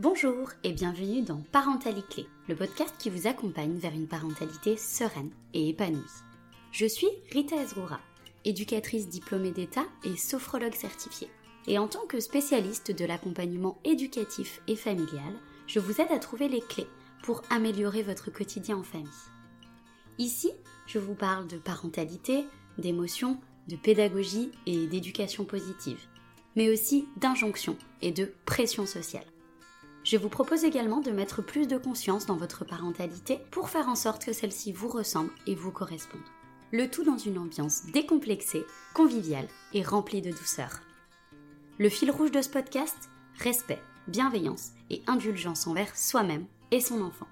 Bonjour et bienvenue dans Parentalité, le podcast qui vous accompagne vers une parentalité sereine et épanouie. Je suis Rita Ezroura, éducatrice diplômée d'État et sophrologue certifiée. Et en tant que spécialiste de l'accompagnement éducatif et familial, je vous aide à trouver les clés pour améliorer votre quotidien en famille. Ici, je vous parle de parentalité, d'émotion, de pédagogie et d'éducation positive, mais aussi d'injonction et de pression sociale. Je vous propose également de mettre plus de conscience dans votre parentalité pour faire en sorte que celle-ci vous ressemble et vous corresponde. Le tout dans une ambiance décomplexée, conviviale et remplie de douceur. Le fil rouge de ce podcast Respect, bienveillance et indulgence envers soi-même et son enfant.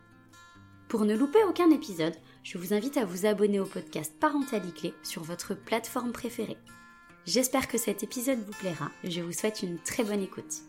Pour ne louper aucun épisode, je vous invite à vous abonner au podcast Parentalité sur votre plateforme préférée. J'espère que cet épisode vous plaira et je vous souhaite une très bonne écoute.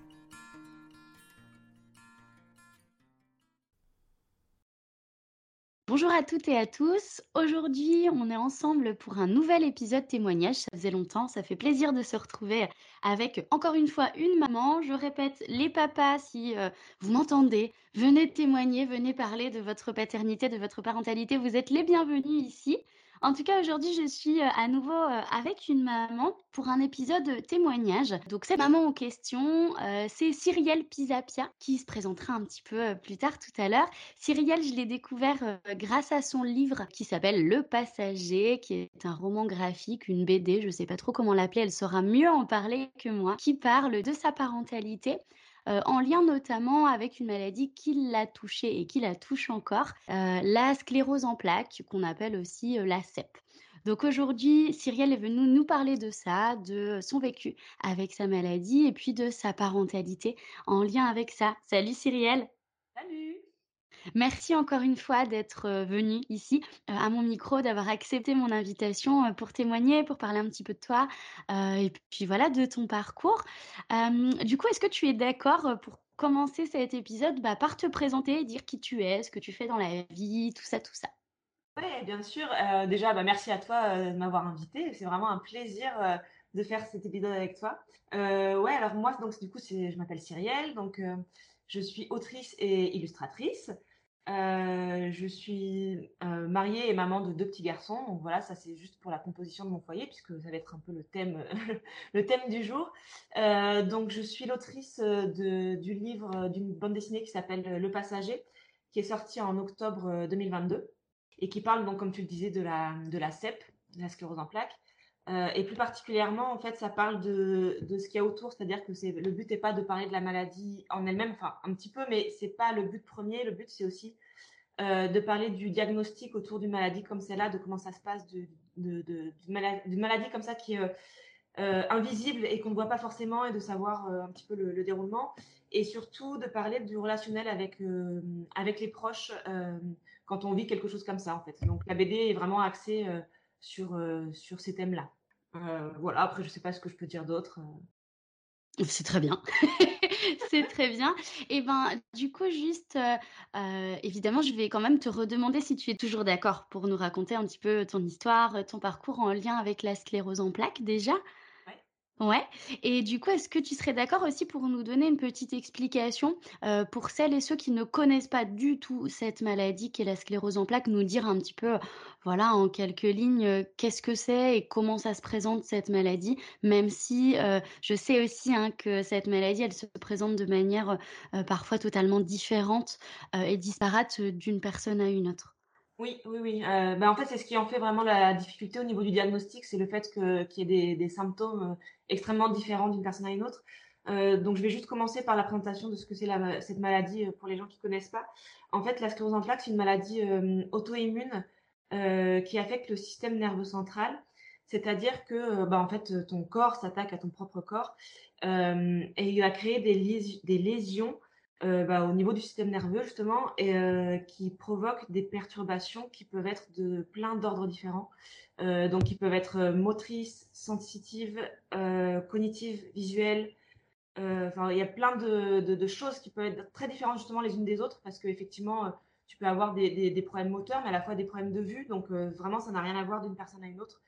Bonjour à toutes et à tous. Aujourd'hui, on est ensemble pour un nouvel épisode témoignage. Ça faisait longtemps, ça fait plaisir de se retrouver avec encore une fois une maman. Je répète, les papas, si euh, vous m'entendez, venez témoigner, venez parler de votre paternité, de votre parentalité. Vous êtes les bienvenus ici. En tout cas, aujourd'hui, je suis euh, à nouveau euh, avec une maman pour un épisode témoignage. Donc, cette maman en question, euh, c'est Cyrielle Pisapia qui se présentera un petit peu plus tard tout à l'heure. Cyrielle, je l'ai découvert grâce à son livre qui s'appelle Le Passager, qui est un roman graphique, une BD, je ne sais pas trop comment l'appeler, elle saura mieux en parler que moi, qui parle de sa parentalité euh, en lien notamment avec une maladie qui l'a touchée et qui la touche encore, euh, la sclérose en plaques, qu'on appelle aussi euh, la CEP. Donc aujourd'hui, Cyrielle est venue nous parler de ça, de son vécu avec sa maladie et puis de sa parentalité en lien avec ça. Salut Cyrielle Salut Merci encore une fois d'être venu ici à mon micro, d'avoir accepté mon invitation pour témoigner, pour parler un petit peu de toi et puis voilà de ton parcours. du coup, est-ce que tu es d'accord pour commencer cet épisode bah, par te présenter, dire qui tu es, ce que tu fais dans la vie, tout ça, tout ça? Oui, bien sûr. déjà, bah, merci à toi de m'avoir invité. C'est vraiment un plaisir de faire cet épisode avec toi. ouais, alors moi, donc du coup, je m'appelle Cyrielle, donc je suis autrice et illustratrice. Euh, je suis euh, mariée et maman de deux petits garçons. Donc voilà, ça c'est juste pour la composition de mon foyer, puisque ça va être un peu le thème, le thème du jour. Euh, donc je suis l'autrice du livre d'une bande dessinée qui s'appelle Le Passager, qui est sorti en octobre 2022 et qui parle donc, comme tu le disais, de la, de la CEP, la sclérose en plaques. Et plus particulièrement, en fait, ça parle de, de ce qu'il y a autour, c'est-à-dire que c'est le but n'est pas de parler de la maladie en elle-même, enfin un petit peu, mais c'est pas le but premier. Le but, c'est aussi euh, de parler du diagnostic autour d'une maladie comme celle-là, de comment ça se passe, d'une de, maladie, comme ça qui est euh, euh, invisible et qu'on ne voit pas forcément, et de savoir un petit peu le, déroulement, et surtout de parler du relationnel avec, avec les proches quand on vit quelque chose comme ça, en fait. Donc la BD est vraiment axée sur, sur ces thèmes-là. Voilà, après, je ne sais pas ce que je peux dire d'autre. C'est très bien. c'est très bien. Et ben, du coup, juste, euh, euh, évidemment, je vais quand même te redemander si tu es toujours d'accord pour nous raconter un petit peu ton histoire, ton parcours en lien avec la sclérose en plaques déjà. Ouais. Et du coup, est-ce que tu serais d'accord aussi pour nous donner une petite explication euh, pour celles et ceux qui ne connaissent pas du tout cette maladie qu'est la sclérose en plaques, nous dire un petit peu, voilà, en quelques lignes, euh, qu'est-ce que c'est et comment ça se présente cette maladie, même si euh, je sais aussi hein, que cette maladie, elle se présente de manière parfois totalement différente et disparate d'une personne à une autre. Oui, oui, oui. Euh, bah, en fait, c'est ce qui en fait vraiment la difficulté au niveau du diagnostic, c'est le fait qu'il y ait des, des symptômes euh, extrêmement différents d'une personne à une autre. Euh, donc, je vais juste commencer par la présentation de ce que c'est cette maladie euh, pour les gens qui connaissent pas. En fait, la sclérose en plaques, c'est une maladie euh, auto-immune qui affecte le système nerveux central. C'est-à-dire que, bah, en fait, ton corps s'attaque à ton propre corps et il va créer des, des lésions euh, bah, au niveau du système nerveux justement et euh, qui provoquent des perturbations qui peuvent être de plein d'ordres différents. Euh, donc, qui peuvent être motrices, sensitives, cognitives, visuelles. Enfin, il y a plein de, choses qui peuvent être très différentes justement les unes des autres parce qu'effectivement, tu peux avoir des, problèmes moteurs, mais à la fois des problèmes de vue. Donc, vraiment, ça n'a rien à voir d'une personne à une autre.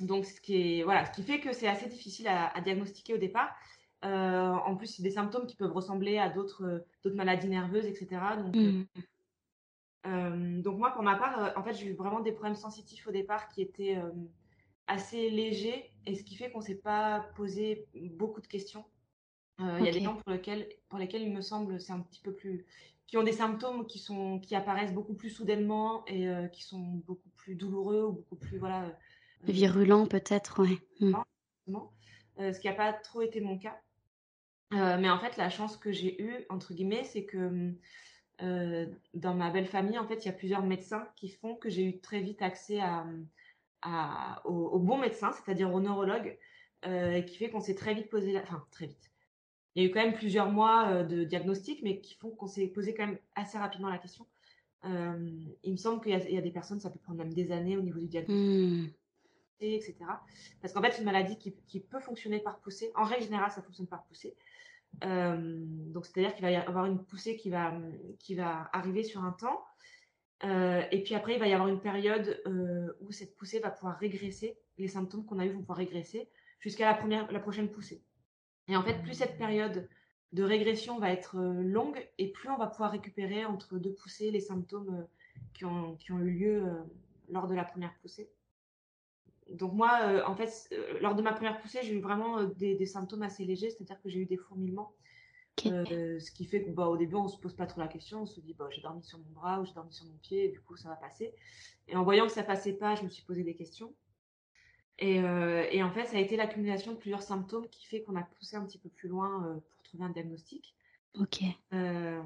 Donc, ce qui, est, voilà, ce qui fait que c'est assez difficile à diagnostiquer au départ. En plus, c'est des symptômes qui peuvent ressembler à d'autres d'autres maladies nerveuses, etc. Donc, mmh. donc moi, pour ma part, en fait, j'ai eu vraiment des problèmes sensitifs au départ qui étaient assez légers, et ce qui fait qu'on ne s'est pas posé beaucoup de questions. Il y a des gens pour lesquels, pour lesquels il me semble c'est un petit peu plus qui ont des symptômes qui sont qui apparaissent beaucoup plus soudainement et qui sont beaucoup plus douloureux ou beaucoup plus voilà virulents peut-être ouais mmh. ce qui n'a pas trop été mon cas mais en fait la chance que j'ai eue entre guillemets c'est que dans ma belle famille en fait il y a plusieurs médecins qui font que j'ai eu très vite accès à, à au, bon médecin c'est-à-dire au neurologue et qui fait qu'on s'est très vite posé la... enfin très vite il y a eu quand même plusieurs mois euh, de diagnostic, mais qui font qu'on s'est posé quand même assez rapidement la question. Euh, il me semble qu'il y, a des personnes, ça peut prendre même des années au niveau du diagnostic, mmh. Etc. Parce qu'en fait, c'est une maladie qui, peut fonctionner par poussée. En règle générale, ça fonctionne par poussée. Euh, donc, c'est-à-dire qu'il va y avoir une poussée qui va, arriver sur un temps. et puis après, il va y avoir une période où cette poussée va pouvoir régresser. Les symptômes qu'on a eus vont pouvoir régresser jusqu'à la, la prochaine poussée. Et en fait, plus cette période de régression va être euh, longue et plus on va pouvoir récupérer entre deux poussées les symptômes euh, qui ont, eu lieu euh, lors de la première poussée. Donc moi, en fait, lors de ma première poussée, j'ai eu vraiment des, symptômes assez légers, c'est-à-dire que j'ai eu des fourmillements. ce qui fait qu'au bah, début, on ne se pose pas trop la question, on se dit bah, j'ai dormi sur mon bras ou j'ai dormi sur mon pied, et du coup ça va passer. Et en voyant que ça passait pas, je me suis posé des questions. Euh, et, en fait, ça a été l'accumulation de plusieurs symptômes qui fait qu'on a poussé un petit peu plus loin euh, pour trouver un diagnostic. Ok. Euh,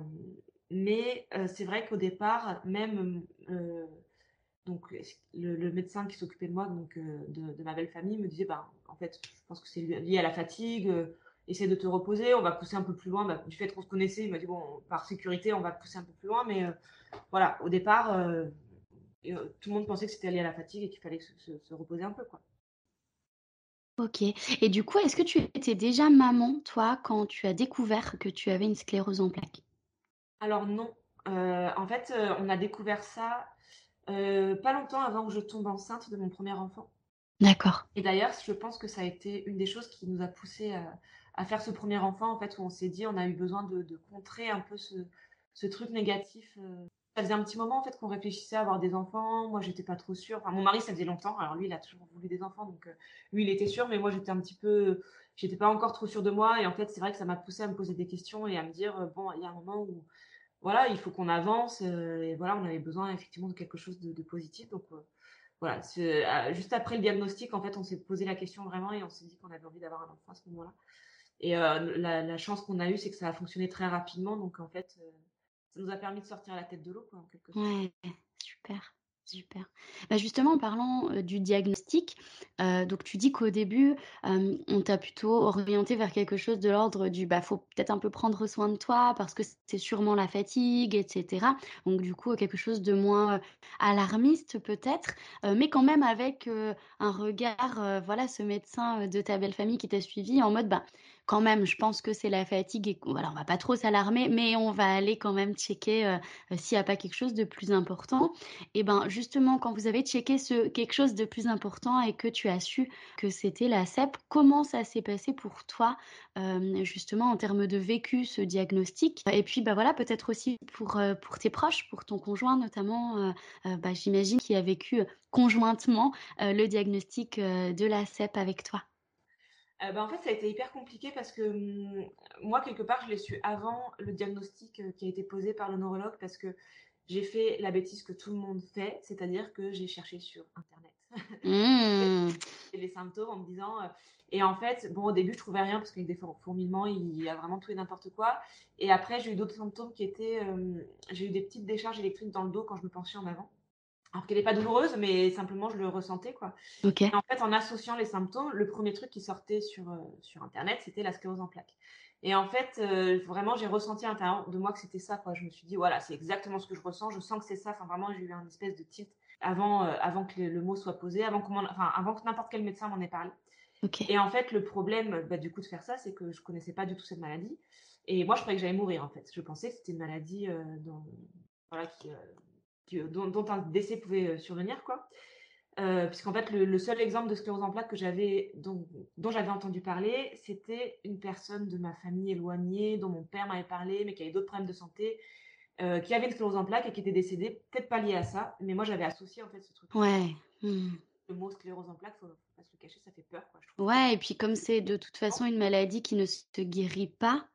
mais c'est vrai qu'au départ, même donc le, médecin qui s'occupait de moi, donc de, ma belle famille, me disait, bah, en fait, je pense que c'est lié à la fatigue. essaie de te reposer. On va pousser un peu plus loin. Bah, du fait qu'on se connaissait, il m'a dit bon, par sécurité, on va pousser un peu plus loin. Mais voilà, au départ, tout le monde pensait que c'était lié à la fatigue et qu'il fallait se, se reposer un peu, quoi. Ok. Et du coup, est-ce que tu étais déjà maman, toi, quand tu as découvert que tu avais une sclérose en plaques? Alors non. Euh, en fait, euh, on a découvert ça euh, pas longtemps avant que je tombe enceinte de mon premier enfant. D'accord. Et d'ailleurs, je pense que ça a été une des choses qui nous a poussé à, faire ce premier enfant, en fait, où on s'est dit, on a eu besoin de, contrer un peu ce, ce truc négatif ça faisait un petit moment en fait qu'on réfléchissait à avoir des enfants. Moi, j'étais pas trop sûre. Enfin, mon mari, ça faisait longtemps. Alors lui, il a toujours voulu des enfants, donc euh, lui, il était sûr, mais moi, j'étais un petit peu, j'étais pas encore trop sûre de moi. Et en fait, c'est vrai que ça m'a poussé à me poser des questions et à me dire euh, bon, il y a un moment où voilà, il faut qu'on avance. Euh, et voilà, on avait besoin effectivement de quelque chose de, positif. Donc voilà, juste après le diagnostic, en fait, on s'est posé la question vraiment et on s'est dit qu'on avait envie d'avoir un enfant à ce moment-là. Et la, la, chance qu'on a eue, c'est que ça a fonctionné très rapidement. Donc en fait ça nous a permis de sortir la tête de l'eau, quoi, en quelque sorte. Ouais, super. Super. Bah justement, en parlant du diagnostic, donc tu dis qu'au début, on t'a plutôt orienté vers quelque chose de l'ordre du bah faut peut-être un peu prendre soin de toi parce que c'est sûrement la fatigue, etc. Donc du coup, quelque chose de moins alarmiste peut-être, mais quand même avec un regard, voilà, ce médecin de ta belle famille qui t'a suivi en mode bah quand même, je pense que c'est la fatigue et voilà, on va pas trop s'alarmer, mais on va aller quand même checker euh, euh, s'il n'y a pas quelque chose de plus important. Et ben justement, quand vous avez checké ce quelque chose de plus important et que tu as su que c'était la CEP, comment ça s'est passé pour toi euh, justement en termes de vécu ce diagnostic? Et puis bah voilà, peut-être aussi pour pour tes proches, pour ton conjoint notamment, bah, j'imagine qui a vécu conjointement le diagnostic de la CEP avec toi. Euh, bah, en fait, ça a été hyper compliqué parce que hum, moi, quelque part, je l'ai su avant le diagnostic euh, qui a été posé par le neurologue parce que j'ai fait la bêtise que tout le monde fait, c'est-à-dire que j'ai cherché sur Internet mmh. les symptômes en me disant. Euh, et en fait, bon, au début, je trouvais rien parce qu'avec des fourmillements, il y a vraiment tout et n'importe quoi. Et après, j'ai eu d'autres symptômes qui étaient. j'ai eu des petites décharges électriques dans le dos quand je me penchais en avant alors qu'elle n'est pas douloureuse, mais simplement je le ressentais quoi. en fait, en associant les symptômes, le premier truc qui sortait sur, euh, sur internet, c'était la sclérose en plaques. Et en fait, euh, vraiment, j'ai ressenti à l'intérieur de moi que c'était ça quoi. Je me suis dit voilà, c'est exactement ce que je ressens. Je sens que c'est ça. Enfin, vraiment, j'ai eu un espèce de tilt avant, euh, avant que le, mot soit posé, avant, enfin, avant que n'importe quel médecin m'en ait parlé. Et en fait, le problème, bah, du coup, de faire ça, c'est que je connaissais pas du tout cette maladie. Et moi, je croyais que j'allais mourir en fait. Je pensais que c'était une maladie voilà, qui dont, un décès pouvait survenir, quoi. Euh, puisqu'en fait, le, seul exemple de sclérose en plaques que j'avais, dont, dont j'avais entendu parler, c'était une personne de ma famille éloignée, dont mon père m'avait parlé, mais qui avait d'autres problèmes de santé, euh, qui avait une sclérose en plaques et qui était décédée, peut-être pas liée à ça, mais moi j'avais associé en fait ce truc. Ouais. Hmm. Le mot sclérose en plaques, faut, faut pas se le cacher, ça fait peur, quoi, je trouve. Ouais, et puis comme c'est de toute façon une maladie qui ne se guérit pas,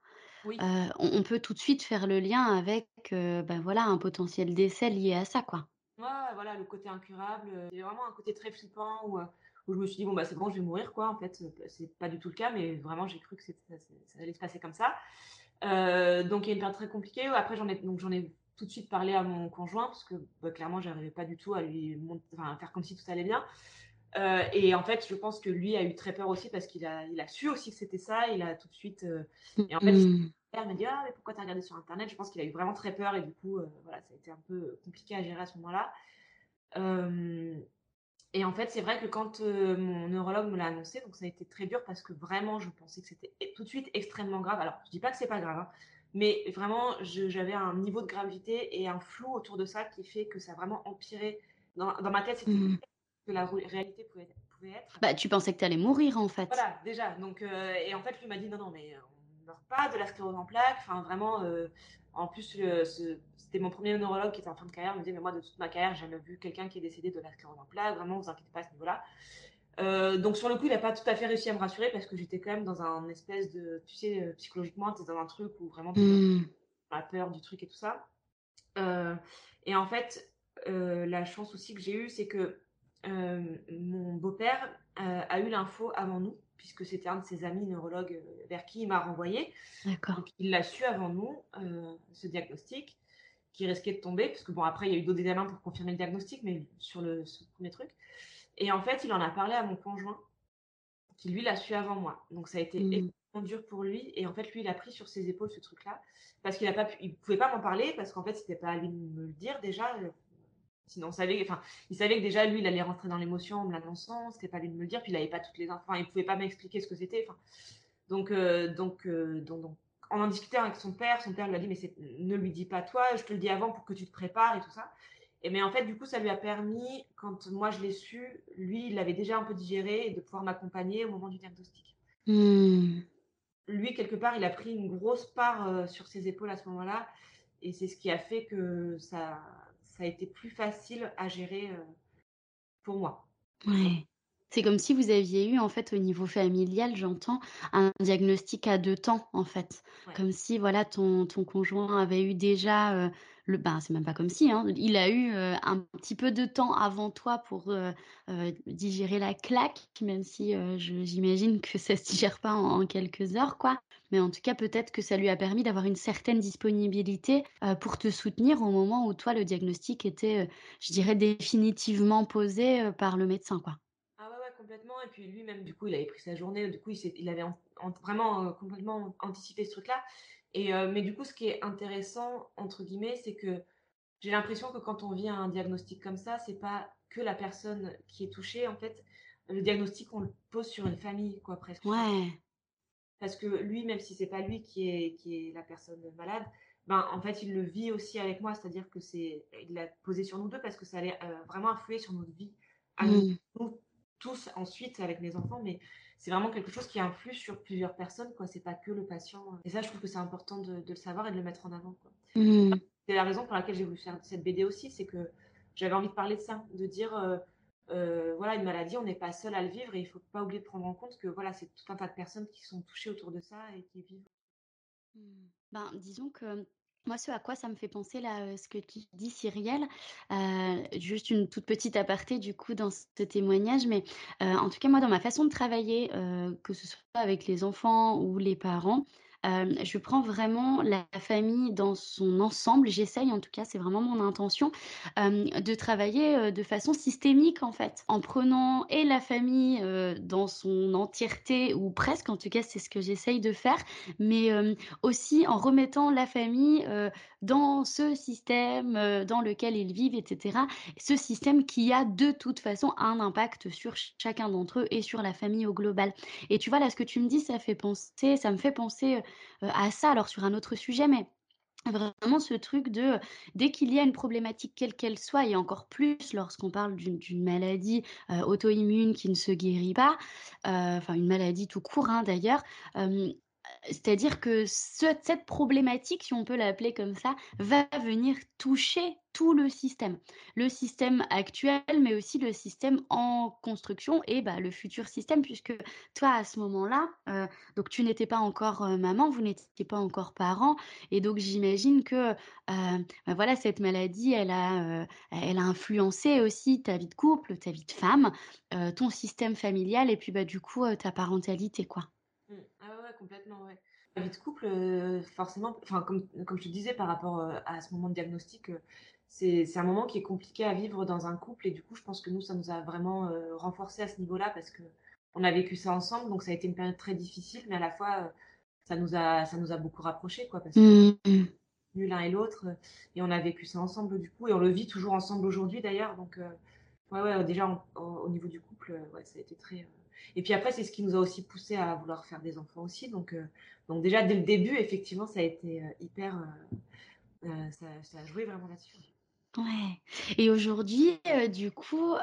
Oui. euh, on, on peut tout de suite faire le lien avec euh, ben voilà, un potentiel décès lié à ça, quoi. Ouais, voilà, le côté incurable. euh, C'est vraiment un côté très flippant où, où je me suis dit, bon, bah, c'est bon, je vais mourir, quoi. En fait, euh, c'est pas du tout le cas, mais vraiment, j'ai cru que ça, ça allait se passer comme ça. Euh, donc, il y a une période très compliquée. Après, j'en ai, donc, j'en ai tout de suite parlé à mon conjoint, parce que bah, clairement, j'arrivais pas du tout à lui mont- enfin, à faire comme si tout allait bien. Euh, et en fait, je pense que lui a eu très peur aussi, parce qu'il a, il a su aussi que c'était ça. Il a tout de suite. euh, et en fait, père me dit ah mais pourquoi t'as regardé sur internet? Je pense qu'il a eu vraiment très peur et du coup euh, voilà ça a été un peu compliqué à gérer à ce moment-là et en fait c'est vrai que quand mon neurologue me l'a annoncé donc ça a été très dur parce que vraiment je pensais que c'était tout de suite extrêmement grave alors je dis pas que c'est pas grave hein, mais vraiment j'avais un niveau de gravité et un flou autour de ça qui fait que ça a vraiment empiré dans, dans ma tête c'était Hmm. Que la ré- réalité pouvait, pouvait être Bah, tu pensais que tu allais mourir en fait. voilà, déjà. Donc, euh, et en fait, lui m'a dit non, non, mais on ne meurt pas de la sclérose en plaques. Enfin, vraiment, euh, en plus, c'était mon premier neurologue qui était en fin de carrière. Il me disait, mais moi, de toute ma carrière, j'ai jamais vu quelqu'un qui est décédé de la sclérose en plaques. Vraiment, vous inquiétez pas à ce niveau-là. Euh, donc, sur le coup, il n'a pas tout à fait réussi à me rassurer parce que j'étais quand même dans un espèce de, tu sais, euh, psychologiquement, tu es dans un truc où vraiment tu Hmm. la peur du truc et tout ça. Euh, et en fait, euh, la chance aussi que j'ai eue, c'est que euh, mon beau-père euh, a eu l'info avant nous, puisque c'était un de ses amis neurologues euh, vers qui il m'a renvoyé. D'accord. Donc il l'a su avant nous, euh, ce diagnostic, qui risquait de tomber, parce que bon, après, il y a eu d'autres examens pour confirmer le diagnostic, mais sur le ce premier truc. Et en fait, il en a parlé à mon conjoint, qui lui l'a su avant moi. Donc ça a été extrêmement dur pour lui. Et en fait, lui, il a pris sur ses épaules ce truc-là, parce qu'il a pas pu, il pouvait pas m'en parler, parce qu'en fait, c'était pas à lui de me le dire déjà. Sinon, on savait, enfin, il savait que déjà lui, il allait rentrer dans l'émotion en me l'annonçant. C'était pas lui de me le dire. Puis il avait pas toutes les infos. Enfin, il pouvait pas m'expliquer ce que c'était. Enfin, donc, euh, donc, euh, donc, donc, en en discutant avec son père, son père lui a dit mais c'est- ne lui dis pas toi, je te le dis avant pour que tu te prépares et tout ça. Et mais en fait, du coup, ça lui a permis, quand moi je l'ai su, lui, il l'avait déjà un peu digéré et de pouvoir m'accompagner au moment du diagnostic. Hmm. Lui, quelque part, il a pris une grosse part euh, sur ses épaules à ce moment-là. Et c'est ce qui a fait que ça, ça a été plus facile à gérer euh, pour moi. C'est comme si vous aviez eu, en fait, au niveau familial, j'entends, un diagnostic à 2 temps, en fait. Ouais. Comme si, voilà, ton ton conjoint avait eu déjà, heu, le ben, c'est même pas comme si, hein, il a eu, heu, un petit peu de temps avant toi pour, heu, digérer la claque, même si, j'imagine que ça se digère pas en en quelques heures, quoi. Mais en tout cas, peut-être que ça lui a permis d'avoir une certaine disponibilité, pour te soutenir au moment où toi, le diagnostic était, je dirais définitivement posé, par le médecin, quoi. Complètement. Et puis lui-même, du coup, il avait pris sa journée. Du coup, il, il avait vraiment euh, complètement anticipé ce truc-là. Et, euh, mais du coup, ce qui est intéressant, entre guillemets, c'est que j'ai l'impression que quand on vit un diagnostic comme ça, c'est pas que la personne qui est touchée. En fait, le diagnostic, on le pose sur une famille, quoi, presque. Ouais. Parce que lui, même si c'est pas lui qui est, qui est la personne malade, ben, en fait, il le vit aussi avec moi. C'est-à-dire que c'est, il l'a posé sur nous deux parce que ça allait euh, vraiment influer sur notre vie à Mmh. nous tous ensuite avec mes enfants. Mais c'est vraiment quelque chose qui influe sur plusieurs personnes, quoi. C'est pas que le patient. Et ça, je trouve que c'est important de, de le savoir et de le mettre en avant. Mmh. C'est la raison pour laquelle j'ai voulu faire cette BD aussi, c'est que j'avais envie de parler de ça, de dire, euh, euh, voilà, une maladie, on n'est pas seul à le vivre et il faut pas oublier de prendre en compte que voilà, c'est tout un tas de personnes qui sont touchées autour de ça et qui vivent. Mmh. Ben, disons que moi, ce à quoi ça me fait penser là, heu, ce que tu dis, Cyrielle, heu, juste une toute petite aparté du coup dans ce témoignage, mais, heu, en tout cas moi dans ma façon de travailler, que ce soit avec les enfants ou les parents, je prends vraiment la famille dans son ensemble. J'essaye en tout cas, c'est vraiment mon intention, de travailler, de façon systémique en fait. En prenant et la famille, dans son entièreté ou presque, en tout cas c'est ce que j'essaye de faire, mais, aussi en remettant la famille, dans ce système, dans lequel ils vivent et cetera. Ce système qui a de toute façon un impact sur ch chacun d'entre eux et sur la famille au global. Et tu vois, là, ce que tu me dis, ça fait penser ça me fait penser, à ça, alors sur un autre sujet, mais Vraiment ce truc de dès qu'il y a une problématique quelle qu'elle soit et encore plus lorsqu'on parle d'une maladie, heu, auto-immune qui ne se guérit pas, enfin une maladie tout court, hein, d'ailleurs, c'est-à-dire que ce cette problématique, si on peut l'appeler comme ça, va venir toucher tout le système. Le système actuel, mais aussi le système en construction et bah, le futur système puisque toi, à ce moment-là, donc tu n'étais pas encore, maman, vous n'étiez pas encore parents et donc j'imagine que, bah, voilà, cette maladie, elle a, elle a influencé aussi ta vie de couple, ta vie de femme, ton système familial et puis, bah, du coup, ta parentalité, quoi. Mmh. Ah complètement, ouais. La vie de couple, heu, forcément, enfin, comme comme je te disais par rapport, heu, à ce moment de diagnostic, heu, c'est un moment qui est compliqué à vivre dans un couple et du coup, je pense que nous, ça nous a vraiment, heu, renforcés à ce niveau-là parce qu'on a vécu ça ensemble, donc ça a été une période très difficile, mais à la fois, ça nous a ça nous a beaucoup rapprochés, quoi, parce qu'on Mmh l'un et l'autre, et on a vécu ça ensemble, du coup et on le vit toujours ensemble aujourd'hui d'ailleurs, donc ouais, ouais, déjà au au niveau du couple, heu, ouais, ça a été très, heu et puis après, c'est ce qui nous a aussi poussés à vouloir faire des enfants aussi, donc heu, donc déjà dès le début, effectivement, ça a été, hyper, ça ça a joué vraiment là-dessus. Ouais. Et aujourd'hui, du coup,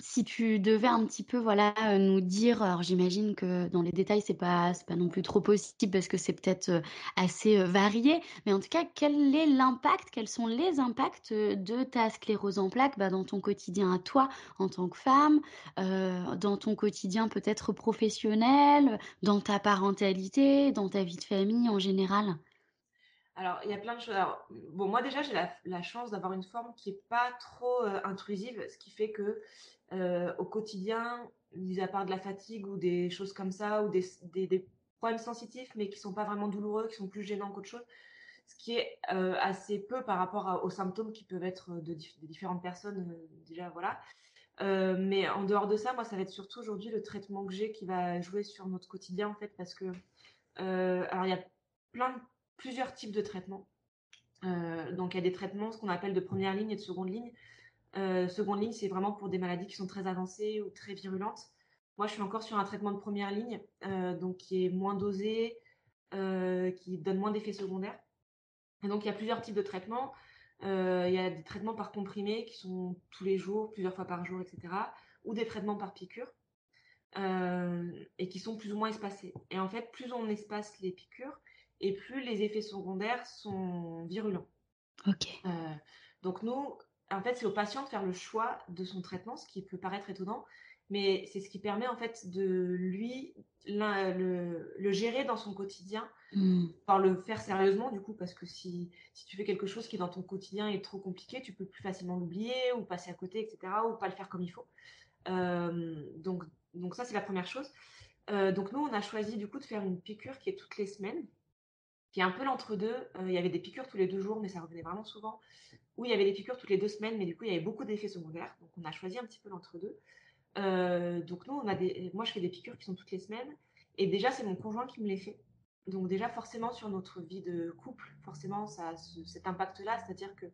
si tu devais un petit peu, voilà, heu, nous dire alors j'imagine que dans les détails, c'est pas c'est pas non plus trop possible parce que c'est peut-être, heu, assez, heu, varié, mais en tout cas, quel est l'impact, quels sont les impacts, de ta sclérose en plaques, bah, dans ton quotidien à toi, en tant que femme, dans ton quotidien peut-être professionnel, dans ta parentalité, dans ta vie de famille en général? Alors, il y a plein de choses. Alors, bon, moi déjà, j'ai la, chance d'avoir une forme qui est pas trop euh, intrusive, ce qui fait que euh, au quotidien, mis à part de la fatigue ou des choses comme ça, ou des, des, problèmes sensitifs, mais qui sont pas vraiment douloureux, qui sont plus gênants qu'autre chose, ce qui est euh, assez peu par rapport aux symptômes qui peuvent être de, dif- de différentes personnes, déjà, voilà. Mais en dehors de ça, moi, ça va être surtout aujourd'hui le traitement que j'ai qui va jouer sur notre quotidien, en fait, parce que, alors, il y a plein de, plusieurs types de traitements. Euh, donc il y a des traitements, ce qu'on appelle de première ligne et de seconde ligne. Euh, seconde ligne, c'est vraiment pour des maladies qui sont très avancées ou très virulentes. Moi, je suis encore sur un traitement de première ligne, euh, donc qui est moins dosé, qui donne moins d'effets secondaires. Donc il y a plusieurs types de traitements. Il y a des traitements par comprimé qui sont tous les jours, plusieurs fois par jour, etc. Ou des traitements par piqûre et qui sont plus ou moins espacés. Et en fait, plus on espace les piqûres et plus les effets secondaires sont virulents. OK. Euh, donc nous, en fait, c'est au patient de faire le choix de son traitement, ce qui peut paraître étonnant, mais c'est ce qui permet en fait de lui le, le, gérer dans son quotidien, Mmh. par le faire sérieusement du coup, parce que si, si tu fais quelque chose qui dans ton quotidien est trop compliqué, tu peux plus facilement l'oublier ou passer à côté, etc., ou pas le faire comme il faut. Euh, donc, donc ça, c'est la première chose. Euh, donc nous, on a choisi du coup de faire une piqûre qui est toutes les semaines, qui est un peu l'entre-deux. Euh, il y avait des piqûres tous les deux jours, mais ça revenait vraiment souvent. Ou il y avait des piqûres toutes les deux semaines, mais du coup, il y avait beaucoup d'effets secondaires. Donc on a choisi un petit peu l'entre-deux. Euh, donc nous, on a des... moi, je fais des piqûres qui sont toutes les semaines. Et déjà, c'est mon conjoint qui me les fait. Donc déjà, forcément, sur notre vie de couple, forcément, ça a ce, cet impact-là, c'est-à-dire que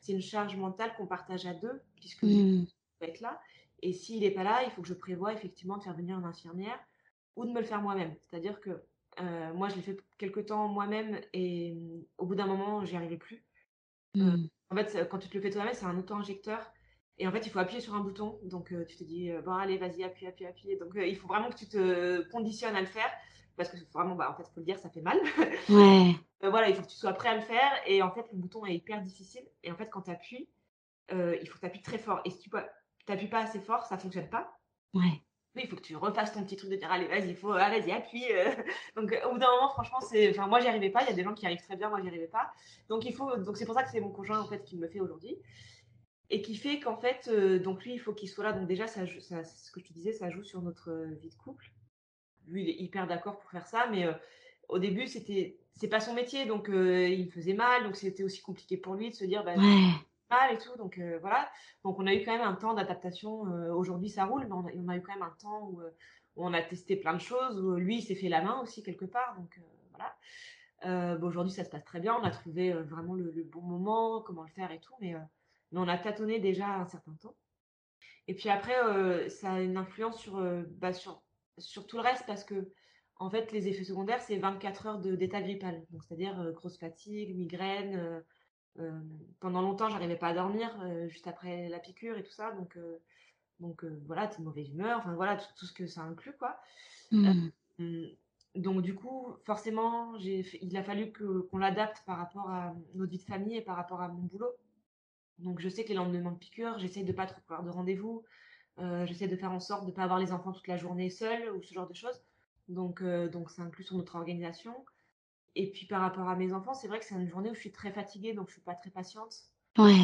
c'est une charge mentale qu'on partage à deux, puisque Mmh. peut être là. Et s'il n'est pas là, il faut que je prévoie effectivement de faire venir une infirmière ou de me le faire moi-même. C'est-à-dire que euh, moi, je l'ai fait quelques temps moi-même et euh, au bout d'un moment, j'y arrivais plus. Euh, Mmh. en fait, quand tu te le fais toi-même, c'est un auto-injecteur. Et en fait, il faut appuyer sur un bouton. Donc, euh, tu te dis, euh, bon, allez, vas-y, appuie, appuie, appuie. Donc, euh, il faut vraiment que tu te conditionnes à le faire. Parce que vraiment, bah, en fait, il faut le dire, ça fait mal. Ouais. Voilà, il faut que tu sois prêt à le faire. Et en fait, le bouton est hyper difficile. Et en fait, quand tu appuies, il faut que tu appuies très fort. Et si tu n'appuies pas assez fort, ça fonctionne pas. Ouais. Il faut que tu refasses ton petit truc de dire allez, vas-y, faut, ah, vas-y, appuie. euh. Donc, euh, au bout d'un moment, franchement, c'est, enfin, moi, j'y arrivais pas. Il y a des gens qui arrivent très bien, moi, j'y arrivais pas. Donc, il faut, donc c'est pour ça que c'est mon conjoint en fait qui me fait aujourd'hui et qui fait qu'en fait, euh, donc lui, il faut qu'il soit là. Donc déjà, ça, ce que je disais, ça joue sur notre euh, vie de couple. Lui, il est hyper d'accord pour faire ça, mais euh, au début, c'était, c'est pas son métier, donc euh, il me faisait mal, donc c'était aussi compliqué pour lui de se dire, bah. Mal et tout. Donc euh, voilà. Donc on a eu quand même un temps d'adaptation. Euh, Aujourd'hui, ça roule, mais on a, eu quand même un temps où, euh, on a testé plein de choses. Où lui, il s'est fait la main aussi quelque part. Donc voilà. Bon, Aujourd'hui, ça se passe très bien. On a trouvé vraiment le, bon moment, comment le faire et tout. Mais, on a tâtonné déjà un certain temps. Et puis après, ça a une influence sur, bah, sur, sur tout le reste parce que en fait, les effets secondaires, c'est 24 heures d'état grippal. Donc, c'est-à-dire grosse fatigue, migraine. Euh, euh, pendant longtemps, j'arrivais pas à dormir juste après la piqûre et tout ça. Donc, donc voilà, t'es de mauvaise humeur. Enfin, voilà, tout, ce que ça inclut, quoi. Mmh. donc, du coup, forcément, il a fallu qu'on l'adapte par rapport à notre vie de famille et par rapport à mon boulot. Donc, je sais que les lendemains de piqûre, j'essaye de pas trop avoir de rendez-vous. j'essaie de faire en sorte de ne pas avoir les enfants toute la journée seuls ou ce genre de choses. Donc, euh, donc ça inclut sur notre organisation. Et puis par rapport à mes enfants, c'est vrai que c'est une journée où je suis très fatiguée, donc je suis pas très patiente. Ouais.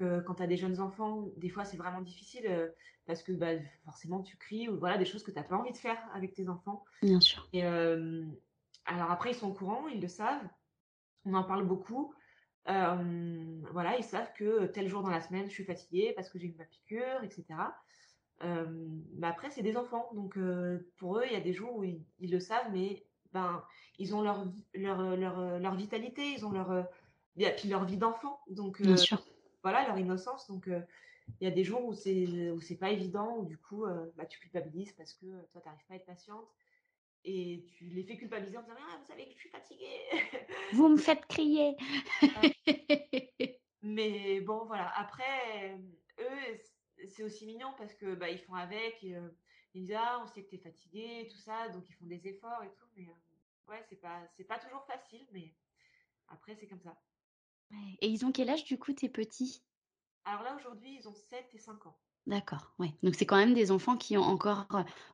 Euh, quand tu as des jeunes enfants, des fois c'est vraiment difficile euh, parce que bah, forcément tu cries ou voilà des choses que tu n'as pas envie de faire avec tes enfants. Bien sûr. Et alors après ils sont au courant, ils le savent, on en parle beaucoup. voilà, ils savent que tel jour dans la semaine je suis fatiguée parce que j'ai eu ma piqûre, etc mais après, c'est des enfants. Donc, pour eux, il y a des jours où ils, le savent, mais ben, ils ont leur, leur, leur, leur vitalité, ils ont leur, puis leur vie d'enfant. Donc, voilà, leur innocence. Donc, il y a des jours où c'est où c'est pas évident, où du coup, bah, tu culpabilises parce que toi, tu n'arrives pas à être patiente. Et tu les fais culpabiliser en disant Ah, vous savez que je suis fatiguée. Vous me faites crier. Mais bon, voilà. Après, eux, c'est aussi mignon parce que bah, ils font avec. Et, ils disent ah on sait que tu es fatigué tout ça donc ils font des efforts et tout mais euh, ouais c'est pas c'est pas toujours facile mais après c'est comme ça. Et ils ont quel âge du coup tes petits? Alors là aujourd'hui ils ont 7 et 5 ans. D'accord, ouais. Donc c'est quand même des enfants qui ont encore,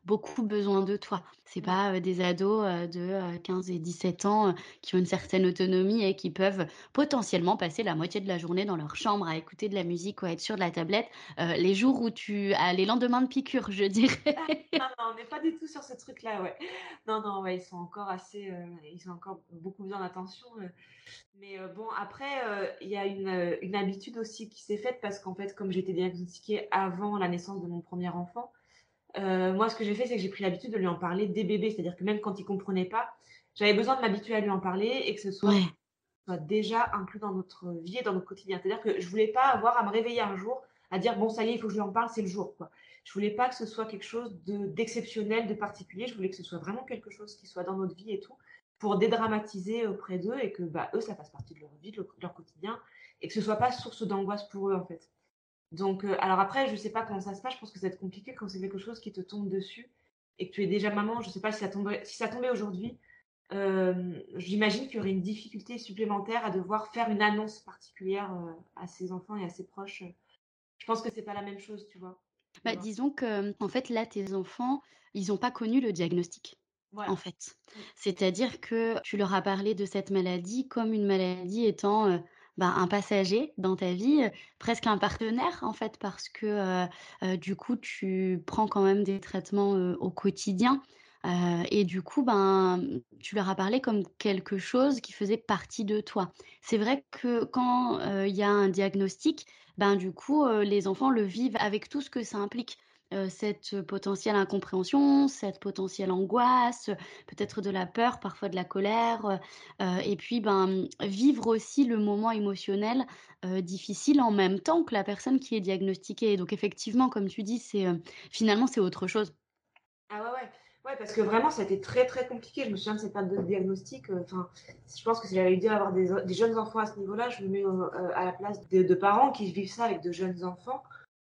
beaucoup besoin de toi. C'est pas, des ados, de, 15 et 17 ans, qui ont une certaine autonomie et qui peuvent potentiellement passer la moitié de la journée dans leur chambre à écouter de la musique ou à être sur de la tablette, les jours où tu as les lendemains de piqûre, je dirais. Non, non, on n'est pas du tout sur ce truc-là, ouais. Non, non, ouais, ils sont encore assez, ils ont encore beaucoup besoin d'attention, mais euh, bon, après, euh, il y a une, euh, une, habitude aussi qui s'est faite parce qu'en fait, comme j'étais diagnostiquée avant la naissance de mon premier enfant, moi, ce que j'ai fait, c'est que j'ai pris l'habitude de lui en parler dès bébé. C'est-à-dire que même quand il comprenait pas, j'avais besoin de m'habituer à lui en parler et que ce soit, soit, déjà inclus dans notre vie et dans notre quotidien. C'est-à-dire que je voulais pas avoir à me réveiller un jour à dire bon, ça y est, il faut que je lui en parle, c'est le jour. Quoi. Je voulais pas que ce soit quelque chose d'exceptionnel, de particulier. Je voulais que ce soit vraiment quelque chose qui soit dans notre vie et tout pour dédramatiser auprès d'eux et que bah, eux, ça fasse partie de leur vie, de leur quotidien, et que ce soit pas source d'angoisse pour eux, en fait. Donc, euh, alors après, je sais pas comment ça se passe, je pense que ça va être compliqué quand c'est quelque chose qui te tombe dessus et que tu es déjà maman, je sais pas si ça tombait, si ça tombait aujourd'hui, euh, j'imagine qu'il y aurait une difficulté supplémentaire à devoir faire une annonce particulière euh, à ses enfants et à ses proches. Je pense que c'est pas la même chose, tu vois. Bah, disons que, en fait, là, tes enfants, ils n'ont pas connu le diagnostic en fait. Mmh. C'est-à-dire que tu leur as parlé de cette maladie comme une maladie étant, bah, un passager dans ta vie, presque un partenaire en fait parce que, du coup tu prends quand même des traitements, au quotidien, et du coup, ben, tu leur as parlé comme quelque chose qui faisait partie de toi. C'est vrai que quand, il y a un diagnostic, ben, du coup, les enfants le vivent avec tout ce que ça implique cette potentielle incompréhension, cette potentielle angoisse, peut-être de la peur, parfois de la colère, et puis ben, vivre aussi le moment émotionnel difficile en même temps que la personne qui est diagnostiquée. Donc effectivement, comme tu dis, c'est finalement c'est autre chose. Ah ouais, ouais. Parce que vraiment, ça a été très très compliqué. Je me souviens de cette période de diagnostic. Enfin, je pense que si j'avais eu avoir des, jeunes enfants à ce niveau-là, je me mets à la place de, parents qui vivent ça avec de jeunes enfants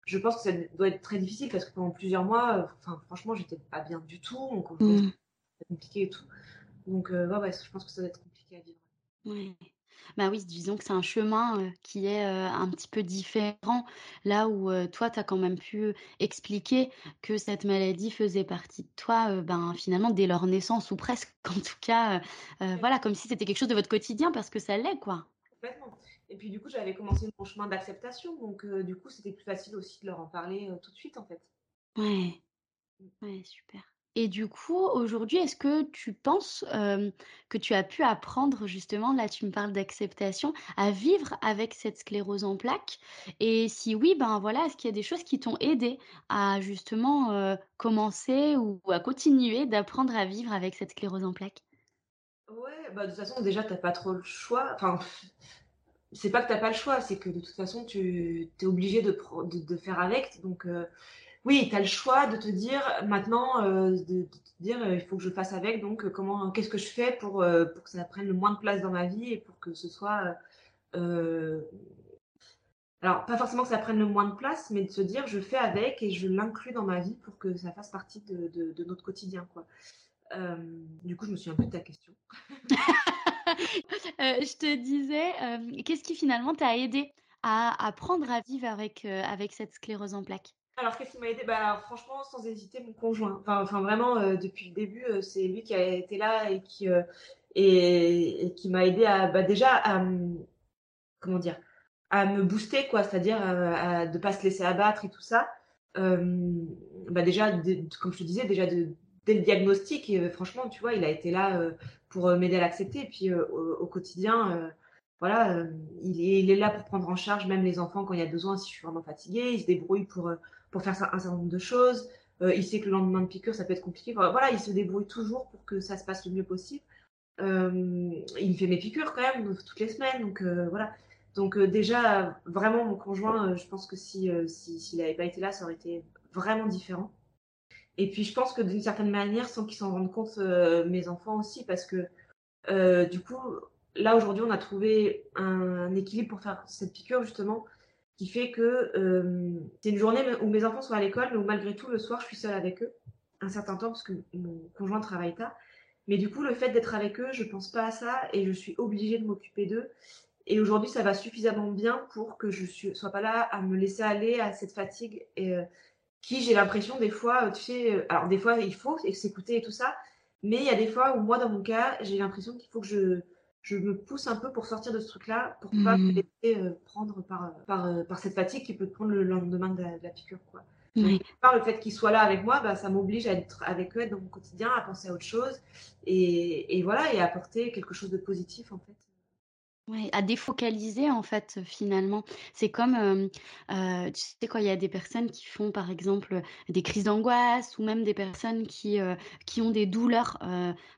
je pense que ça doit être très difficile parce que pendant plusieurs mois, euh, enfin, franchement, j'étais pas bien du tout. Donc, mmh. c'est compliqué et tout. Donc, euh, ouais, ouais, je pense que ça doit être compliqué à vivre. Oui. Bah oui, disons que c'est un chemin euh, qui est un petit peu différent. Là où toi, tu as quand même pu expliquer que cette maladie faisait partie de toi, ben, finalement, dès leur naissance, ou presque, en tout cas, voilà, comme si c'était quelque chose de votre quotidien, parce que ça l'est, quoi. Complètement. Et puis du coup, j'avais commencé mon chemin d'acceptation, donc euh, du coup, c'était plus facile aussi de leur en parler euh, tout de suite, en fait. Ouais, mmh. ouais, super. Et du coup, aujourd'hui, est-ce que tu penses que tu as pu apprendre justement, là tu me parles d'acceptation, à vivre avec cette sclérose en plaques? Et si oui, ben voilà, est-ce qu'il y a des choses qui t'ont aidé à justement commencer ou à continuer d'apprendre à vivre avec cette sclérose en plaques? Ouais, bah de toute façon, déjà, t'as pas trop le choix. Enfin, c'est pas que tu n'as pas le choix, c'est que de toute façon, tu es obligé de, faire avec. Donc, euh, oui, tu as le choix de te dire maintenant, de, de, te dire il faut que je fasse avec, donc comment, qu'est-ce que je fais pour, que ça prenne le moins de place dans ma vie et pour que ce soit alors, pas forcément que ça prenne le moins de place, mais de se dire je fais avec et je l'inclus dans ma vie pour que ça fasse partie de, notre quotidien. Euh, du coup, je me suis un peu de ta question. Euh, je te disais, euh, qu'est-ce qui finalement t'a aidé à apprendre à vivre avec, avec cette sclérose en plaques? Alors, qu'est-ce qui m'a aidé? Bah, Franchement, sans hésiter, mon conjoint. Enfin, vraiment, depuis le début, c'est lui qui a été là et qui, et, qui m'a aidé à, bah, déjà, à, comment dire, à me booster, quoi, c'est-à-dire euh, à, de pas se laisser abattre et tout ça. Euh, bah déjà, comme je te disais, déjà dès le diagnostic, euh, franchement, tu vois, il a été là pour m'aider à l'accepter. Et puis au, quotidien, voilà, il est, il, là pour prendre en charge même les enfants quand il y a besoin, si je suis vraiment fatiguée. Il se débrouille pour, pour faire un certain nombre de choses. il sait que le lendemain de piqûre, ça peut être compliqué. Voilà, il se débrouille toujours pour que ça se passe le mieux possible. il me fait mes piqûres quand même toutes les semaines. Donc voilà, donc euh, déjà, vraiment, mon conjoint, euh, je pense que si euh, s'il n'avait pas été là, ça aurait été vraiment différent. Et puis je pense que d'une certaine manière, sans qu'ils s'en rendent compte, mes enfants aussi, parce que du coup, là aujourd'hui, on a trouvé un, équilibre pour faire cette piqûre justement, qui fait que c'est une journée où mes enfants sont à l'école, mais où malgré tout, le soir, je suis seule avec eux un certain temps parce que mon conjoint travaille tard. Mais du coup, le fait d'être avec eux, je pense pas à ça et je suis obligée de m'occuper d'eux. Et aujourd'hui, ça va suffisamment bien pour que je ne sois pas là à me laisser aller à cette fatigue et, euh, qui, j'ai l'impression, des fois, tu sais, euh, alors des fois, il faut s'écouter et tout ça, mais il y a des fois où moi, dans mon cas, j'ai l'impression qu'il faut que je, je me pousse un peu pour sortir de ce truc-là, pour pas me mmh. laisser euh, prendre par, par, par, cette fatigue qui peut te prendre le lendemain de la, piqûre. Quoi. par le fait qu'il soit là avec moi, bah, ça m'oblige à être avec eux dans mon quotidien, à penser à autre chose et, et voilà, et à apporter quelque chose de positif en fait. Oui, à défocaliser en fait, finalement. C'est comme, tu sais quand il y a des personnes qui font par exemple, des crises d'angoisse ou même des personnes qui, qui ont des douleurs,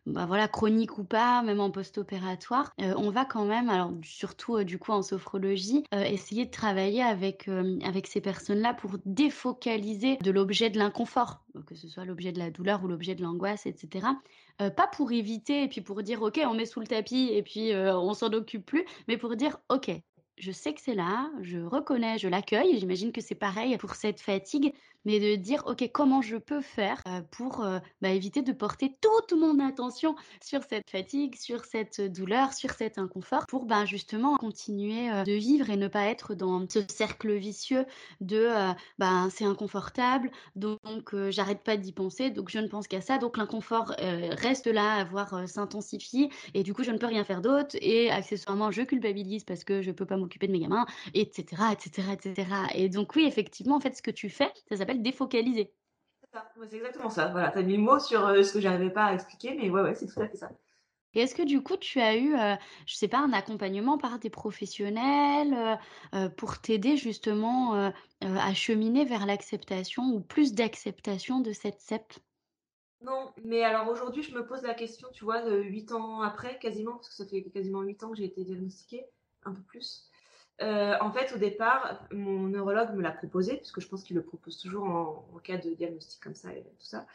bah, voilà chroniques ou pas, même en post-opératoire, on va quand même alors surtout, du coup en sophrologie, essayer de travailler avec, avec ces personnes-là pour défocaliser de l'objet de l'inconfort, que ce soit l'objet de la douleur ou l'objet de l'angoisse etc. Euh, pas pour éviter et puis pour dire ok on met sous le tapis et puis euh, on s'en occupe plus, mais pour dire ok je sais que c'est là, je reconnais, je l'accueille. J'imagine que c'est pareil pour cette fatigue, mais de dire, OK, comment je peux faire euh, pour euh, bah, éviter de porter toute mon attention sur cette fatigue, sur cette douleur, sur cet inconfort, pour bah, justement continuer euh, de vivre et ne pas être dans ce cercle vicieux de bah, c'est inconfortable, donc j'arrête pas d'y penser, donc je ne pense qu'à ça, donc l'inconfort reste là à voir s'intensifier, et du coup je ne peux rien faire d'autre, et accessoirement je culpabilise parce que je peux pas m'occuper de mes gamins, etc., etc., etc. Et donc oui, effectivement, en fait, ce que tu fais, ça s'appelle défocaliser. C'est exactement ça. Voilà, tu as mis le mot sur euh, ce que j'arrivais pas à expliquer, mais ouais, ouais, c'est tout à fait ça. Et est-ce que du coup, tu as eu, euh, je sais pas, un accompagnement par des professionnels euh, pour t'aider justement à cheminer vers l'acceptation ou plus d'acceptation de cette CEP Non, mais alors aujourd'hui, je me pose la question, tu vois, huit ans après, quasiment, parce que ça fait quasiment huit ans que j'ai été diagnostiquée, un peu plus. Euh, en fait, au départ, mon neurologue me l'a proposé, puisque je pense qu'il le propose toujours en, cas de diagnostic comme ça et tout ça.